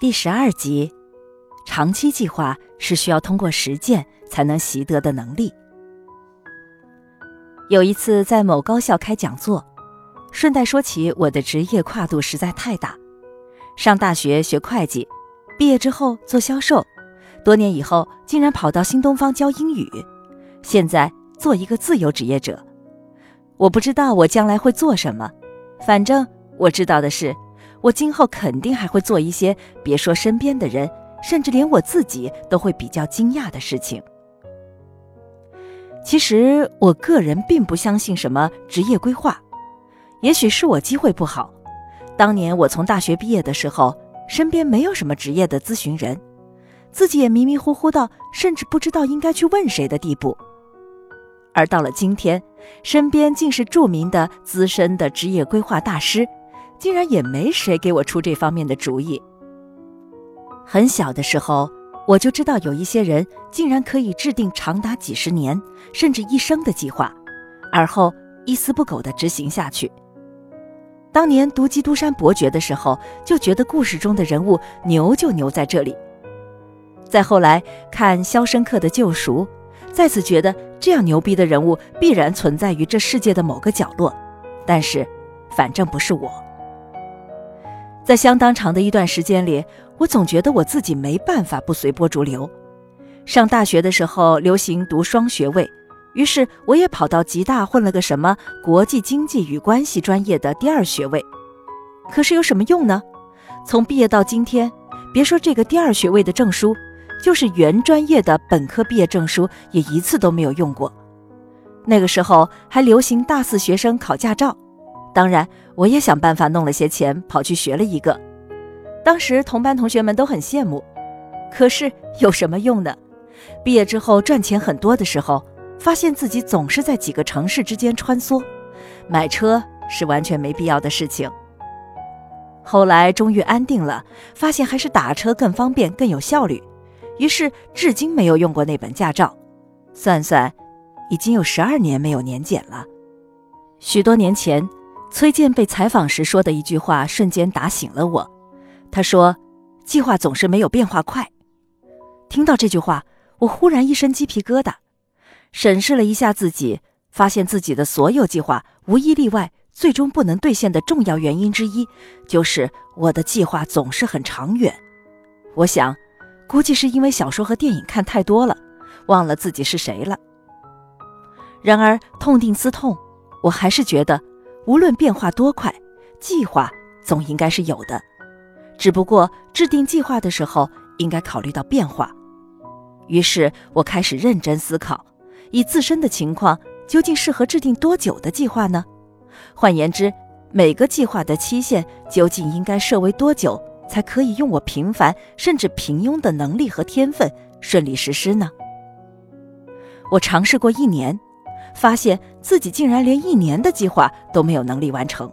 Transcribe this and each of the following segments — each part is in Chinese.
第十二集，长期计划是需要通过实践才能习得的能力。有一次在某高校开讲座，顺带说起我的职业跨度实在太大。上大学学会计，毕业之后做销售，多年以后竟然跑到新东方教英语，现在做一个自由职业者。我不知道我将来会做什么，反正我知道的是。我今后肯定还会做一些别说身边的人，甚至连我自己都会比较惊讶的事情。其实我个人并不相信什么职业规划，也许是我机会不好。当年我从大学毕业的时候，身边没有什么职业的咨询人，自己也迷迷糊糊到甚至不知道应该去问谁的地步。而到了今天，身边竟是著名的资深的职业规划大师。竟然也没谁给我出这方面的主意。很小的时候，我就知道有一些人竟然可以制定长达几十年甚至一生的计划，而后一丝不苟地执行下去。当年读《基督山伯爵》的时候，就觉得故事中的人物牛就牛在这里；再后来看《肖申克的救赎》，再次觉得这样牛逼的人物必然存在于这世界的某个角落，但是，反正不是我。在相当长的一段时间里，我总觉得我自己没办法不随波逐流。上大学的时候流行读双学位，于是我也跑到吉大混了个什么国际经济与关系专业的第二学位。可是有什么用呢？从毕业到今天，别说这个第二学位的证书，就是原专业的本科毕业证书也一次都没有用过。那个时候还流行大四学生考驾照。当然，我也想办法弄了些钱，跑去学了一个。当时同班同学们都很羡慕，可是有什么用呢？毕业之后赚钱很多的时候，发现自己总是在几个城市之间穿梭，买车是完全没必要的事情。后来终于安定了，发现还是打车更方便、更有效率，于是至今没有用过那本驾照。算算，已经有十二年没有年检了。许多年前。崔健被采访时说的一句话，瞬间打醒了我。他说：“计划总是没有变化快。”听到这句话，我忽然一身鸡皮疙瘩。审视了一下自己，发现自己的所有计划无一例外，最终不能兑现的重要原因之一，就是我的计划总是很长远。我想，估计是因为小说和电影看太多了，忘了自己是谁了。然而，痛定思痛，我还是觉得。无论变化多快，计划总应该是有的，只不过制定计划的时候应该考虑到变化。于是我开始认真思考，以自身的情况，究竟适合制定多久的计划呢？换言之，每个计划的期限究竟应该设为多久，才可以用我平凡甚至平庸的能力和天分顺利实施呢？我尝试过一年。发现自己竟然连一年的计划都没有能力完成，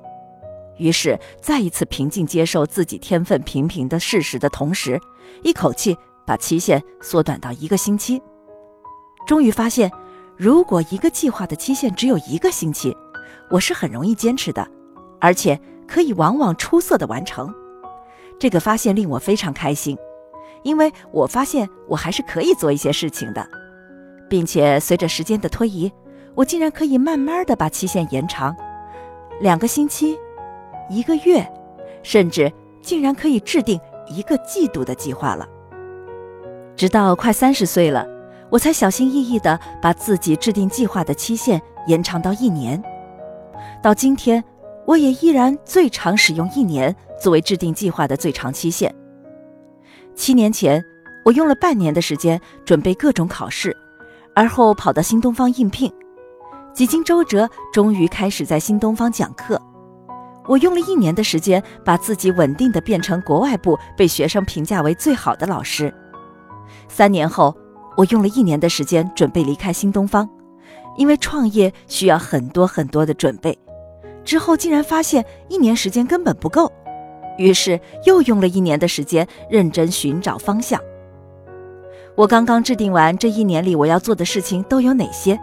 于是再一次平静接受自己天分平平的事实的同时，一口气把期限缩短到一个星期。终于发现，如果一个计划的期限只有一个星期，我是很容易坚持的，而且可以往往出色的完成。这个发现令我非常开心，因为我发现我还是可以做一些事情的，并且随着时间的推移。我竟然可以慢慢的把期限延长，两个星期，一个月，甚至竟然可以制定一个季度的计划了。直到快三十岁了，我才小心翼翼的把自己制定计划的期限延长到一年。到今天，我也依然最长使用一年作为制定计划的最长期限。七年前，我用了半年的时间准备各种考试，而后跑到新东方应聘。几经周折，终于开始在新东方讲课。我用了一年的时间，把自己稳定的变成国外部被学生评价为最好的老师。三年后，我用了一年的时间准备离开新东方，因为创业需要很多很多的准备。之后竟然发现一年时间根本不够，于是又用了一年的时间认真寻找方向。我刚刚制定完这一年里我要做的事情都有哪些。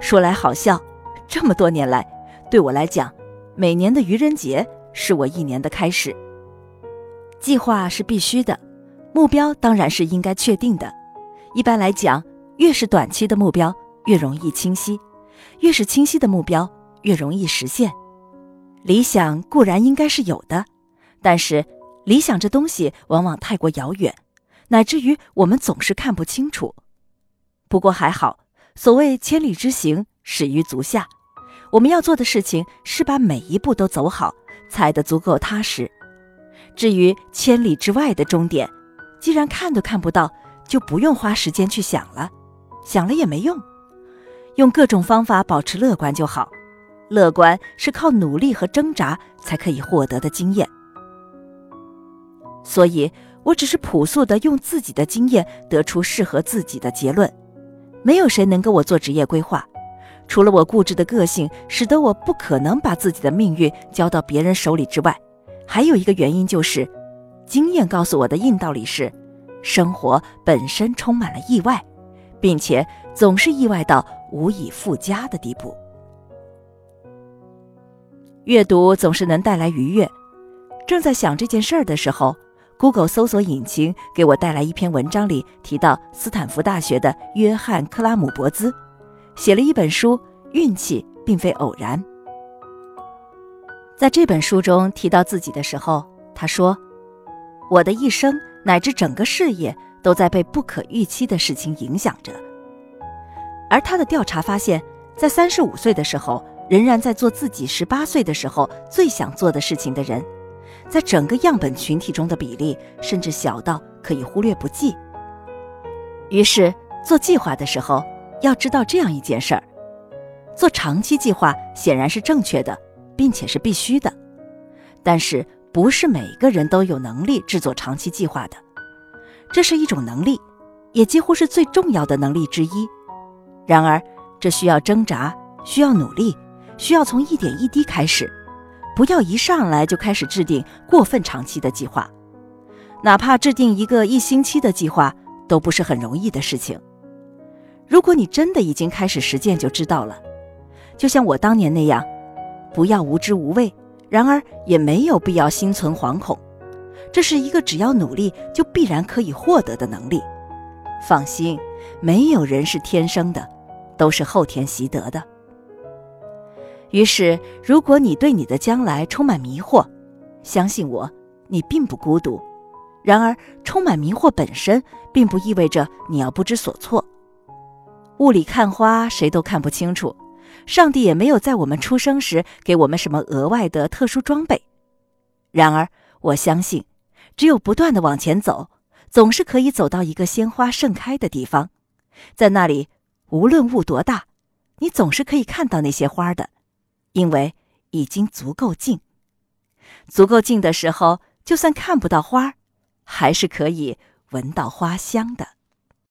说来好笑，这么多年来，对我来讲，每年的愚人节是我一年的开始。计划是必须的，目标当然是应该确定的。一般来讲，越是短期的目标，越容易清晰；越是清晰的目标，越容易实现。理想固然应该是有的，但是理想这东西往往太过遥远，乃至于我们总是看不清楚。不过还好，所谓千里之行，始于足下。我们要做的事情是把每一步都走好，踩得足够踏实。至于千里之外的终点，既然看都看不到，就不用花时间去想了，想了也没用。用各种方法保持乐观就好。乐观是靠努力和挣扎才可以获得的经验。所以，我只是朴素的用自己的经验得出适合自己的结论。没有谁能跟我做职业规划。除了我固执的个性使得我不可能把自己的命运交到别人手里之外，还有一个原因就是，经验告诉我的硬道理是，生活本身充满了意外，并且总是意外到无以复加的地步。阅读总是能带来愉悦。正在想这件事儿的时候，Google 搜索引擎给我带来一篇文章，里提到斯坦福大学的约翰·克拉姆伯兹。写了一本书，运气并非偶然。在这本书中提到自己的时候，他说：“我的一生乃至整个事业都在被不可预期的事情影响着。”而他的调查发现，在三十五岁的时候，仍然在做自己十八岁的时候最想做的事情的人，在整个样本群体中的比例甚至小到可以忽略不计。于是做计划的时候。要知道这样一件事儿，做长期计划显然是正确的，并且是必须的。但是不是每个人都有能力制作长期计划的，这是一种能力，也几乎是最重要的能力之一。然而，这需要挣扎，需要努力，需要从一点一滴开始，不要一上来就开始制定过分长期的计划。哪怕制定一个一星期的计划，都不是很容易的事情。如果你真的已经开始实践，就知道了。就像我当年那样，不要无知无畏，然而也没有必要心存惶恐。这是一个只要努力就必然可以获得的能力。放心，没有人是天生的，都是后天习得的。于是，如果你对你的将来充满迷惑，相信我，你并不孤独。然而，充满迷惑本身并不意味着你要不知所措。雾里看花，谁都看不清楚。上帝也没有在我们出生时给我们什么额外的特殊装备。然而，我相信，只有不断的往前走，总是可以走到一个鲜花盛开的地方。在那里，无论雾多大，你总是可以看到那些花的，因为已经足够近。足够近的时候，就算看不到花，还是可以闻到花香的。